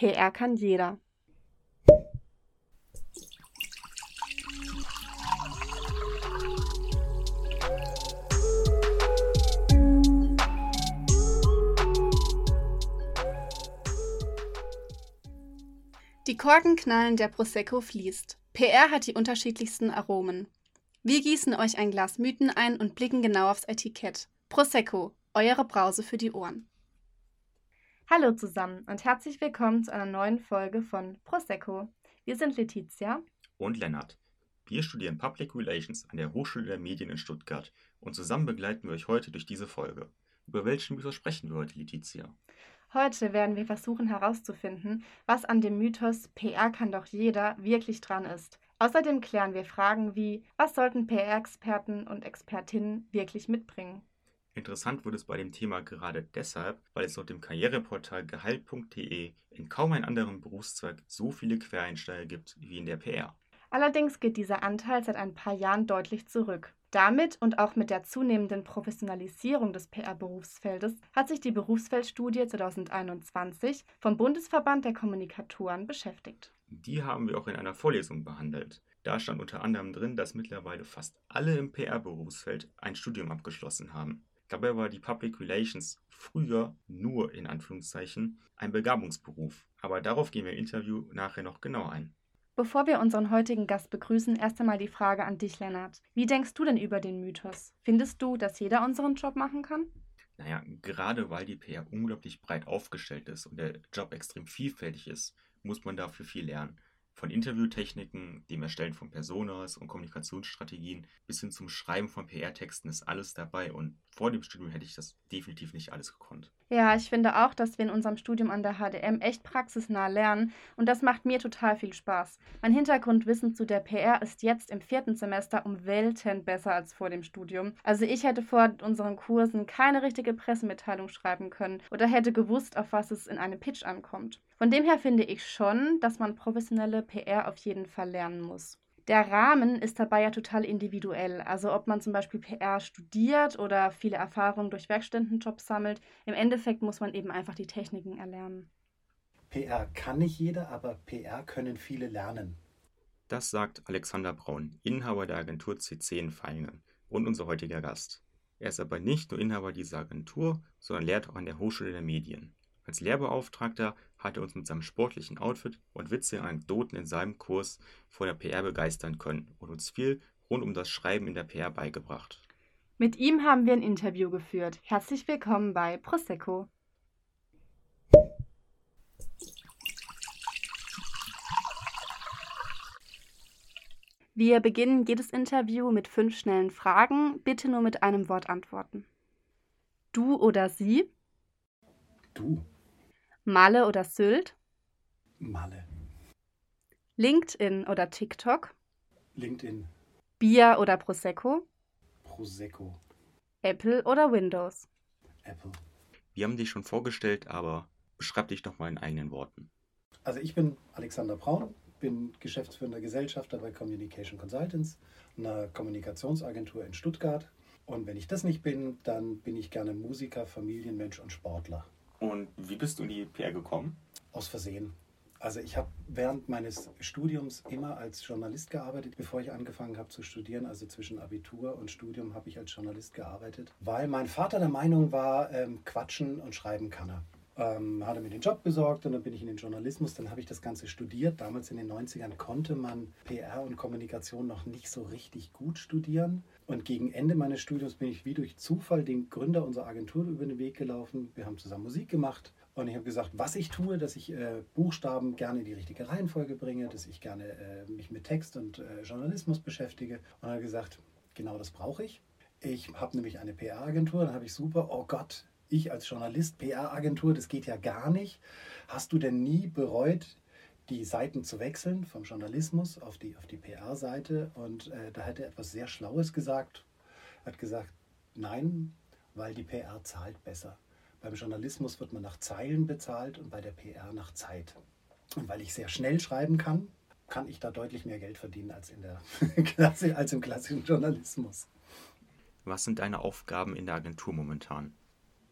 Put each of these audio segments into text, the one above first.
PR kann jeder. Die Korken knallen, der Prosecco fließt. PR hat die unterschiedlichsten Aromen. Wir gießen euch ein Glas Mythen ein und blicken genau aufs Etikett. Prosecco, eure Brause für die Ohren. Hallo zusammen und herzlich willkommen zu einer neuen Folge von Prosecco. Wir sind Letizia und Lennart. Wir studieren Public Relations an der Hochschule der Medien in Stuttgart und zusammen begleiten wir euch heute durch diese Folge. Über welchen Mythos sprechen wir heute, Letizia? Heute werden wir versuchen herauszufinden, was an dem Mythos PR kann doch jeder wirklich dran ist. Außerdem klären wir Fragen wie, was sollten PR-Experten und Expertinnen wirklich mitbringen? Interessant wird es bei dem Thema gerade deshalb, weil es laut dem Karriereportal gehalt.de in kaum einem anderen Berufszweig so viele Quereinsteiger gibt wie in der PR. Allerdings geht dieser Anteil seit ein paar Jahren deutlich zurück. Damit und auch mit der zunehmenden Professionalisierung des PR-Berufsfeldes hat sich die Berufsfeldstudie 2021 vom Bundesverband der Kommunikatoren beschäftigt. Die haben wir auch in einer Vorlesung behandelt. Da stand unter anderem drin, dass mittlerweile fast alle im PR-Berufsfeld ein Studium abgeschlossen haben. Dabei war die Public Relations früher nur in Anführungszeichen ein Begabungsberuf. Aber darauf gehen wir im Interview nachher noch genauer ein. Bevor wir unseren heutigen Gast begrüßen, erst einmal die Frage an dich, Lennart. Wie denkst du denn über den Mythos? Findest du, dass jeder unseren Job machen kann? Naja, gerade weil die PR unglaublich breit aufgestellt ist und der Job extrem vielfältig ist, muss man dafür viel lernen. Von Interviewtechniken, dem Erstellen von Personas und Kommunikationsstrategien bis hin zum Schreiben von PR-Texten ist alles dabei und vor dem Studium hätte ich das definitiv nicht alles gekonnt. Ja, ich finde auch, dass wir in unserem Studium an der HDM echt praxisnah lernen und das macht mir total viel Spaß. Mein Hintergrundwissen zu der PR ist jetzt im vierten Semester um Welten besser als vor dem Studium. Also ich hätte vor unseren Kursen keine richtige Pressemitteilung schreiben können oder hätte gewusst, auf was es in einem Pitch ankommt. Von dem her finde ich schon, dass man professionelle PR auf jeden Fall lernen muss. Der Rahmen ist dabei ja total individuell. Also ob man zum Beispiel PR studiert oder viele Erfahrungen durch Werkstättenjobs sammelt, im Endeffekt muss man eben einfach die Techniken erlernen. PR kann nicht jeder, aber PR können viele lernen. Das sagt Alexander Braun, Inhaber der Agentur CC in Feingen und unser heutiger Gast. Er ist aber nicht nur Inhaber dieser Agentur, sondern lehrt auch an der Hochschule der Medien. Als Lehrbeauftragter hat er uns mit seinem sportlichen Outfit und witzigen Anekdoten in seinem Kurs vor der PR begeistern können und uns viel rund um das Schreiben in der PR beigebracht. Mit ihm haben wir ein Interview geführt. Herzlich willkommen bei Prosecco. Wir beginnen jedes Interview mit fünf schnellen Fragen. Bitte nur mit einem Wort antworten. Du oder sie? Du. Malle oder Sylt? Malle. LinkedIn oder TikTok? LinkedIn. Bier oder Prosecco? Prosecco. Apple oder Windows? Apple. Wir haben dich schon vorgestellt, aber beschreib dich doch mal in eigenen Worten. Also ich bin Alexander Braun, bin geschäftsführender Gesellschafter bei Communication Consultants, einer Kommunikationsagentur in Stuttgart. Und wenn ich das nicht bin, dann bin ich gerne Musiker, Familienmensch und Sportler. Und wie bist du in die PR gekommen? Aus Versehen. Also ich habe während meines Studiums immer als Journalist gearbeitet, bevor ich angefangen habe zu studieren. Also zwischen Abitur und Studium habe ich als Journalist gearbeitet, weil mein Vater der Meinung war, ähm, quatschen und schreiben kann er. Ähm, hat er mir den Job besorgt und dann bin ich in den Journalismus, dann habe ich das Ganze studiert. Damals in den 90ern konnte man PR und Kommunikation noch nicht so richtig gut studieren. Und gegen Ende meines Studiums bin ich wie durch Zufall den Gründer unserer Agentur über den Weg gelaufen. Wir haben zusammen Musik gemacht und ich habe gesagt, was ich tue, dass ich äh, Buchstaben gerne in die richtige Reihenfolge bringe, dass ich gerne äh, mich mit Text und äh, Journalismus beschäftige. Und er hat gesagt, genau das brauche ich. Ich habe nämlich eine PR-Agentur, dann habe ich super, oh Gott, ich als Journalist, PR-Agentur, das geht ja gar nicht. Hast du denn nie bereut, die Seiten zu wechseln, vom Journalismus auf die, auf die PR-Seite. Und äh, da hat er etwas sehr Schlaues gesagt. Er hat gesagt, nein, weil die PR zahlt besser. Beim Journalismus wird man nach Zeilen bezahlt und bei der PR nach Zeit. Und weil ich sehr schnell schreiben kann, kann ich da deutlich mehr Geld verdienen als, in der Klasse, als im klassischen Journalismus. Was sind deine Aufgaben in der Agentur momentan?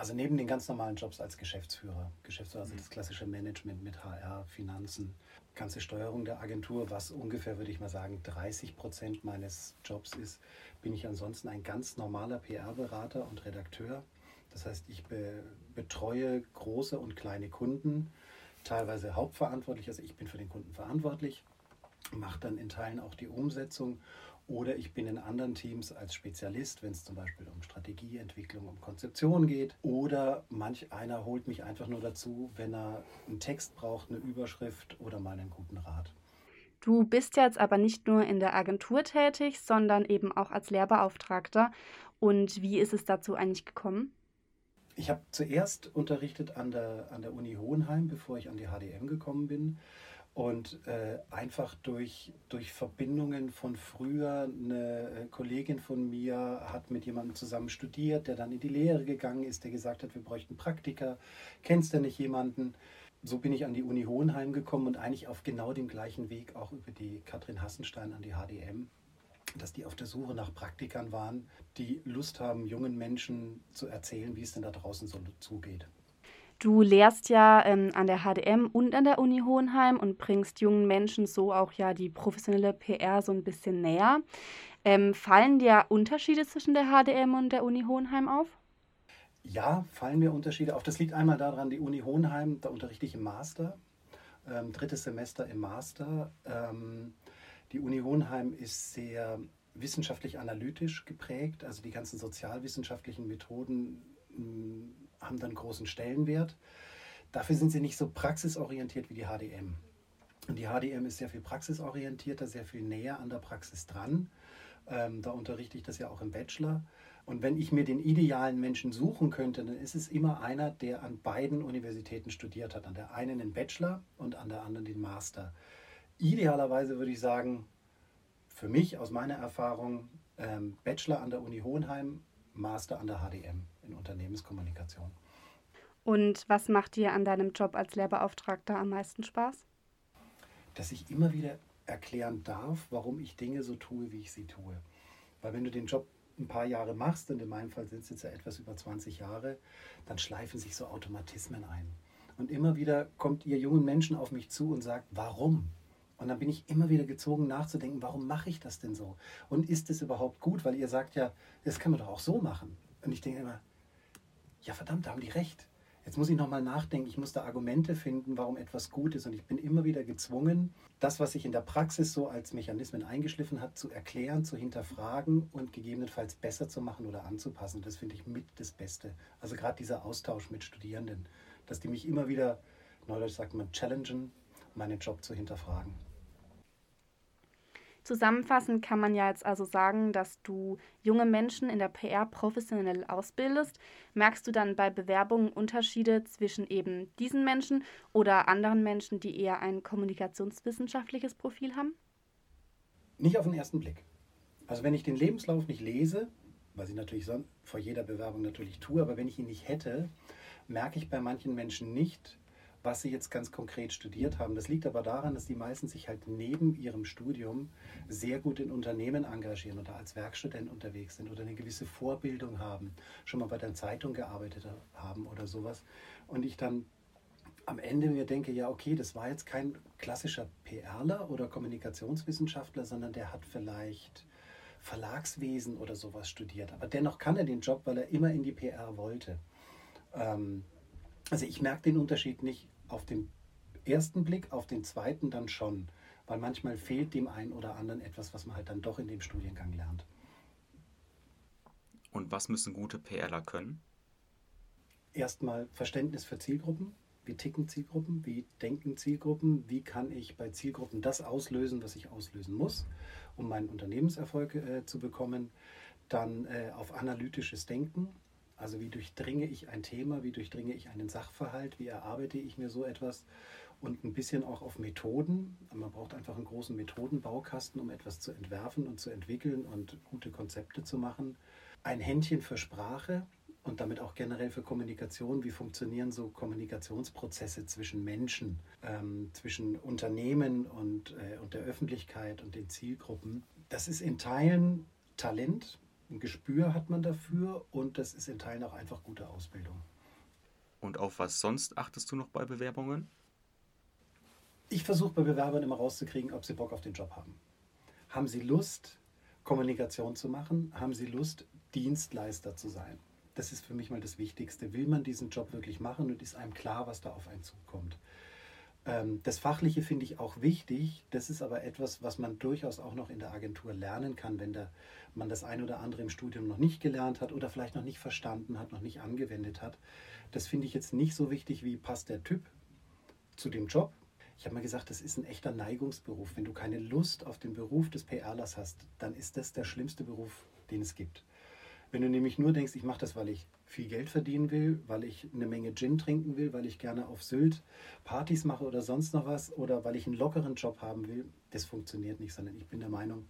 Also neben den ganz normalen Jobs als Geschäftsführer, Geschäftsführer, also das klassische Management mit HR, Finanzen, ganze Steuerung der Agentur, was ungefähr, würde ich mal sagen, 30 Prozent meines Jobs ist, bin ich ansonsten ein ganz normaler PR-Berater und Redakteur. Das heißt, ich be betreue große und kleine Kunden, teilweise hauptverantwortlich, also ich bin für den Kunden verantwortlich, mache dann in Teilen auch die Umsetzung oder ich bin in anderen Teams als Spezialist, wenn es zum Beispiel um Strategieentwicklung, um Konzeption geht. Oder manch einer holt mich einfach nur dazu, wenn er einen Text braucht, eine Überschrift oder mal einen guten Rat. Du bist jetzt aber nicht nur in der Agentur tätig, sondern eben auch als Lehrbeauftragter. Und wie ist es dazu eigentlich gekommen? Ich habe zuerst unterrichtet an der, an der Uni Hohenheim, bevor ich an die HDM gekommen bin. Und äh, einfach durch, durch Verbindungen von früher, eine äh, Kollegin von mir hat mit jemandem zusammen studiert, der dann in die Lehre gegangen ist, der gesagt hat, wir bräuchten Praktiker. Kennst du nicht jemanden? So bin ich an die Uni Hohenheim gekommen und eigentlich auf genau dem gleichen Weg auch über die Katrin Hassenstein an die HDM, dass die auf der Suche nach Praktikern waren, die Lust haben, jungen Menschen zu erzählen, wie es denn da draußen so zugeht. Du lehrst ja ähm, an der HDM und an der Uni Hohenheim und bringst jungen Menschen so auch ja die professionelle PR so ein bisschen näher. Ähm, fallen dir Unterschiede zwischen der HDM und der Uni Hohenheim auf? Ja, fallen mir Unterschiede auf. Das liegt einmal daran, die Uni Hohenheim, da unterrichte ich im Master, ähm, drittes Semester im Master. Ähm, die Uni Hohenheim ist sehr wissenschaftlich analytisch geprägt, also die ganzen sozialwissenschaftlichen Methoden haben dann großen Stellenwert. Dafür sind sie nicht so praxisorientiert wie die HDM. Und die HDM ist sehr viel praxisorientierter, sehr viel näher an der Praxis dran. Ähm, da unterrichte ich das ja auch im Bachelor. Und wenn ich mir den idealen Menschen suchen könnte, dann ist es immer einer, der an beiden Universitäten studiert hat. An der einen den Bachelor und an der anderen den Master. Idealerweise würde ich sagen, für mich aus meiner Erfahrung, ähm, Bachelor an der Uni Hohenheim, Master an der HDM in Unternehmenskommunikation. Und was macht dir an deinem Job als Lehrbeauftragter am meisten Spaß? Dass ich immer wieder erklären darf, warum ich Dinge so tue, wie ich sie tue. Weil wenn du den Job ein paar Jahre machst, und in meinem Fall sind es jetzt ja etwas über 20 Jahre, dann schleifen sich so Automatismen ein. Und immer wieder kommt ihr jungen Menschen auf mich zu und sagt, warum? Und dann bin ich immer wieder gezogen nachzudenken, warum mache ich das denn so? Und ist es überhaupt gut? Weil ihr sagt ja, das kann man doch auch so machen. Und ich denke immer, ja verdammt, da haben die recht. Jetzt muss ich nochmal nachdenken, ich muss da Argumente finden, warum etwas gut ist. Und ich bin immer wieder gezwungen, das, was sich in der Praxis so als Mechanismen eingeschliffen hat, zu erklären, zu hinterfragen und gegebenenfalls besser zu machen oder anzupassen. Das finde ich mit das Beste. Also gerade dieser Austausch mit Studierenden, dass die mich immer wieder, neudeutsch sagt man, challengen, meinen Job zu hinterfragen. Zusammenfassend kann man ja jetzt also sagen, dass du junge Menschen in der PR professionell ausbildest. Merkst du dann bei Bewerbungen Unterschiede zwischen eben diesen Menschen oder anderen Menschen, die eher ein kommunikationswissenschaftliches Profil haben? Nicht auf den ersten Blick. Also wenn ich den Lebenslauf nicht lese, was ich natürlich vor jeder Bewerbung natürlich tue, aber wenn ich ihn nicht hätte, merke ich bei manchen Menschen nicht, was sie jetzt ganz konkret studiert haben. Das liegt aber daran, dass die meisten sich halt neben ihrem Studium sehr gut in Unternehmen engagieren oder als Werkstudent unterwegs sind oder eine gewisse Vorbildung haben, schon mal bei der Zeitung gearbeitet haben oder sowas. Und ich dann am Ende mir denke, ja, okay, das war jetzt kein klassischer PRler oder Kommunikationswissenschaftler, sondern der hat vielleicht Verlagswesen oder sowas studiert. Aber dennoch kann er den Job, weil er immer in die PR wollte. Ähm, also ich merke den Unterschied nicht auf den ersten Blick, auf den zweiten dann schon, weil manchmal fehlt dem einen oder anderen etwas, was man halt dann doch in dem Studiengang lernt. Und was müssen gute PRler können? Erstmal Verständnis für Zielgruppen. Wie ticken Zielgruppen? Wie denken Zielgruppen? Wie kann ich bei Zielgruppen das auslösen, was ich auslösen muss, um meinen Unternehmenserfolg äh, zu bekommen? Dann äh, auf analytisches Denken also wie durchdringe ich ein Thema, wie durchdringe ich einen Sachverhalt, wie erarbeite ich mir so etwas und ein bisschen auch auf Methoden. Man braucht einfach einen großen Methodenbaukasten, um etwas zu entwerfen und zu entwickeln und gute Konzepte zu machen. Ein Händchen für Sprache und damit auch generell für Kommunikation. Wie funktionieren so Kommunikationsprozesse zwischen Menschen, ähm, zwischen Unternehmen und, äh, und der Öffentlichkeit und den Zielgruppen? Das ist in Teilen Talent, ein Gespür hat man dafür und das ist in Teilen auch einfach gute Ausbildung. Und auf was sonst achtest du noch bei Bewerbungen? Ich versuche bei Bewerbern immer rauszukriegen, ob sie Bock auf den Job haben. Haben sie Lust, Kommunikation zu machen? Haben sie Lust, Dienstleister zu sein? Das ist für mich mal das Wichtigste. Will man diesen Job wirklich machen und ist einem klar, was da auf einen zukommt? Ähm, das Fachliche finde ich auch wichtig. Das ist aber etwas, was man durchaus auch noch in der Agentur lernen kann, wenn der, man das ein oder andere im Studium noch nicht gelernt hat oder vielleicht noch nicht verstanden hat, noch nicht angewendet hat. Das finde ich jetzt nicht so wichtig, wie passt der Typ zu dem Job. Ich habe mal gesagt, das ist ein echter Neigungsberuf. Wenn du keine Lust auf den Beruf des PRlers hast, dann ist das der schlimmste Beruf, den es gibt. Wenn du nämlich nur denkst, ich mache das, weil ich viel Geld verdienen will, weil ich eine Menge Gin trinken will, weil ich gerne auf Sylt Partys mache oder sonst noch was oder weil ich einen lockeren Job haben will, das funktioniert nicht, sondern ich bin der Meinung,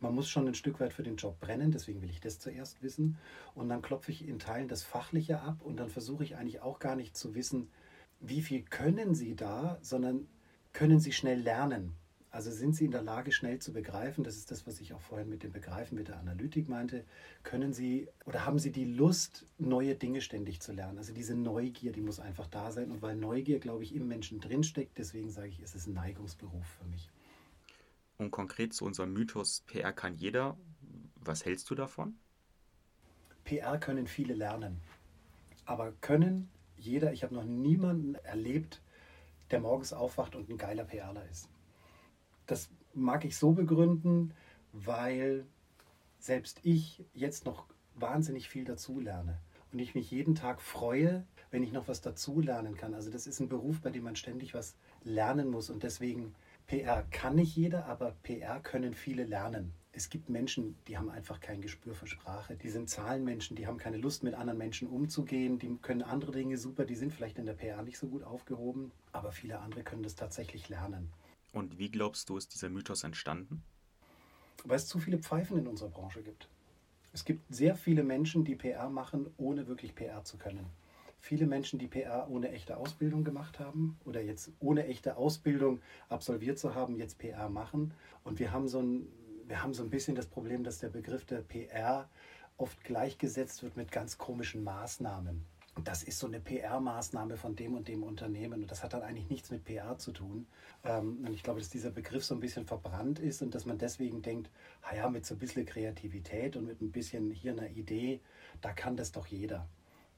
man muss schon ein Stück weit für den Job brennen, deswegen will ich das zuerst wissen. Und dann klopfe ich in Teilen das Fachliche ab und dann versuche ich eigentlich auch gar nicht zu wissen, wie viel können Sie da, sondern können Sie schnell lernen. Also sind Sie in der Lage, schnell zu begreifen? Das ist das, was ich auch vorhin mit dem Begreifen, mit der Analytik meinte. Können Sie oder haben Sie die Lust, neue Dinge ständig zu lernen? Also diese Neugier, die muss einfach da sein. Und weil Neugier, glaube ich, im Menschen drinsteckt, deswegen sage ich, es ist ein Neigungsberuf für mich. Und konkret zu unserem Mythos, PR kann jeder. Was hältst du davon? PR können viele lernen. Aber können jeder, ich habe noch niemanden erlebt, der morgens aufwacht und ein geiler PRler ist. Das mag ich so begründen, weil selbst ich jetzt noch wahnsinnig viel dazu lerne und ich mich jeden Tag freue, wenn ich noch was dazu lernen kann. Also das ist ein Beruf, bei dem man ständig was lernen muss und deswegen PR kann nicht jeder, aber PR können viele lernen. Es gibt Menschen, die haben einfach kein Gespür für Sprache. Die sind Zahlenmenschen, die haben keine Lust, mit anderen Menschen umzugehen. Die können andere Dinge super, die sind vielleicht in der PR nicht so gut aufgehoben, aber viele andere können das tatsächlich lernen. Und wie glaubst du, ist dieser Mythos entstanden? Weil es zu viele Pfeifen in unserer Branche gibt. Es gibt sehr viele Menschen, die PR machen, ohne wirklich PR zu können viele Menschen, die PR ohne echte Ausbildung gemacht haben oder jetzt ohne echte Ausbildung absolviert zu haben, jetzt PR machen. Und wir haben so ein, wir haben so ein bisschen das Problem, dass der Begriff der PR oft gleichgesetzt wird mit ganz komischen Maßnahmen. Das ist so eine PR-Maßnahme von dem und dem Unternehmen. Und das hat dann eigentlich nichts mit PR zu tun. Ähm, und ich glaube, dass dieser Begriff so ein bisschen verbrannt ist und dass man deswegen denkt, ja, mit so ein bisschen Kreativität und mit ein bisschen hier einer Idee, da kann das doch jeder.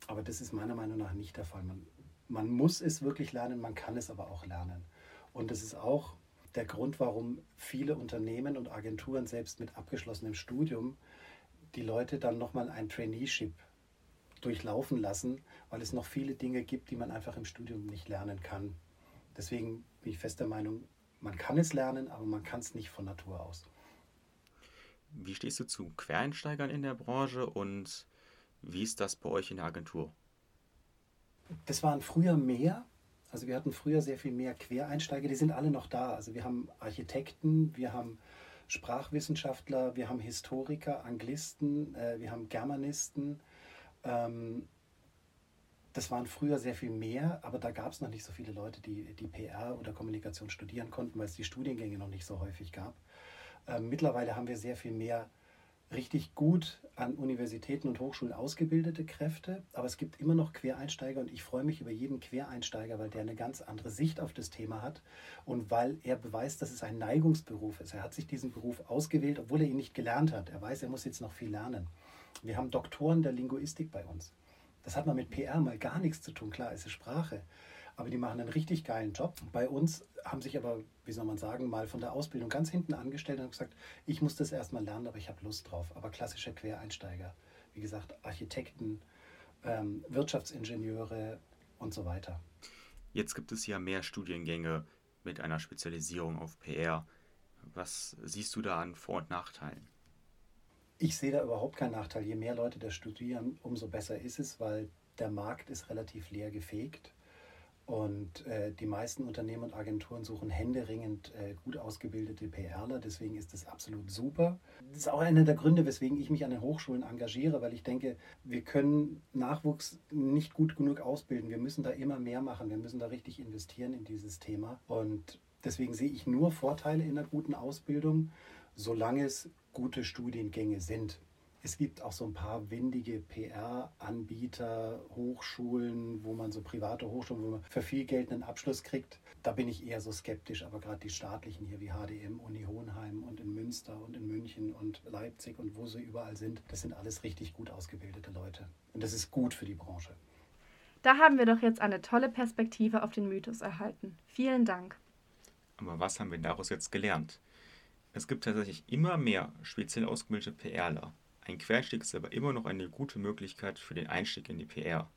Aber das ist meiner Meinung nach nicht der Fall. Man, man muss es wirklich lernen, man kann es aber auch lernen. Und das ist auch der Grund, warum viele Unternehmen und Agenturen selbst mit abgeschlossenem Studium die Leute dann nochmal ein Traineeship durchlaufen lassen, weil es noch viele Dinge gibt, die man einfach im Studium nicht lernen kann. Deswegen bin ich fest der Meinung, man kann es lernen, aber man kann es nicht von Natur aus. Wie stehst du zu Quereinsteigern in der Branche und wie ist das bei euch in der Agentur? Das waren früher mehr. Also wir hatten früher sehr viel mehr Quereinsteiger, die sind alle noch da. Also wir haben Architekten, wir haben Sprachwissenschaftler, wir haben Historiker, Anglisten, äh, wir haben Germanisten. Ähm, das waren früher sehr viel mehr, aber da gab es noch nicht so viele Leute, die, die PR oder Kommunikation studieren konnten, weil es die Studiengänge noch nicht so häufig gab. Ähm, mittlerweile haben wir sehr viel mehr richtig gut an Universitäten und Hochschulen ausgebildete Kräfte, aber es gibt immer noch Quereinsteiger und ich freue mich über jeden Quereinsteiger, weil der eine ganz andere Sicht auf das Thema hat und weil er beweist, dass es ein Neigungsberuf ist. Er hat sich diesen Beruf ausgewählt, obwohl er ihn nicht gelernt hat. Er weiß, er muss jetzt noch viel lernen. Wir haben Doktoren der Linguistik bei uns. Das hat man mit PR mal gar nichts zu tun. Klar, es ist Sprache aber die machen einen richtig geilen Job. Bei uns haben sich aber, wie soll man sagen, mal von der Ausbildung ganz hinten angestellt und gesagt, ich muss das erstmal lernen, aber ich habe Lust drauf. Aber klassische Quereinsteiger, wie gesagt, Architekten, ähm, Wirtschaftsingenieure und so weiter. Jetzt gibt es ja mehr Studiengänge mit einer Spezialisierung auf PR. Was siehst du da an Vor- und Nachteilen? Ich sehe da überhaupt keinen Nachteil. Je mehr Leute das studieren, umso besser ist es, weil der Markt ist relativ leer gefegt. Und äh, die meisten Unternehmen und Agenturen suchen händeringend äh, gut ausgebildete PRler. Deswegen ist das absolut super. Das ist auch einer der Gründe, weswegen ich mich an den Hochschulen engagiere, weil ich denke, wir können Nachwuchs nicht gut genug ausbilden. Wir müssen da immer mehr machen. Wir müssen da richtig investieren in dieses Thema. Und deswegen sehe ich nur Vorteile in einer guten Ausbildung, solange es gute Studiengänge sind. Es gibt auch so ein paar windige PR-Anbieter, Hochschulen, wo man so private Hochschulen, wo man für viel Geld einen Abschluss kriegt. Da bin ich eher so skeptisch, aber gerade die staatlichen hier wie HDM, Uni Hohenheim und in Münster und in München und Leipzig und wo sie überall sind, das sind alles richtig gut ausgebildete Leute. Und das ist gut für die Branche. Da haben wir doch jetzt eine tolle Perspektive auf den Mythos erhalten. Vielen Dank. Aber was haben wir daraus jetzt gelernt? Es gibt tatsächlich immer mehr speziell ausgebildete PRler. Ein Querstieg ist aber immer noch eine gute Möglichkeit für den Einstieg in die PR.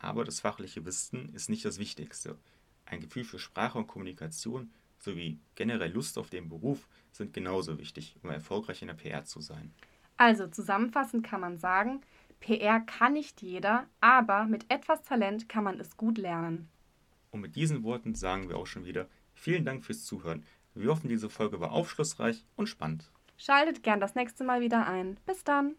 Aber das fachliche Wissen ist nicht das Wichtigste. Ein Gefühl für Sprache und Kommunikation sowie generell Lust auf den Beruf sind genauso wichtig, um erfolgreich in der PR zu sein. Also zusammenfassend kann man sagen, PR kann nicht jeder, aber mit etwas Talent kann man es gut lernen. Und mit diesen Worten sagen wir auch schon wieder vielen Dank fürs Zuhören. Wir hoffen, diese Folge war aufschlussreich und spannend. Schaltet gern das nächste Mal wieder ein. Bis dann.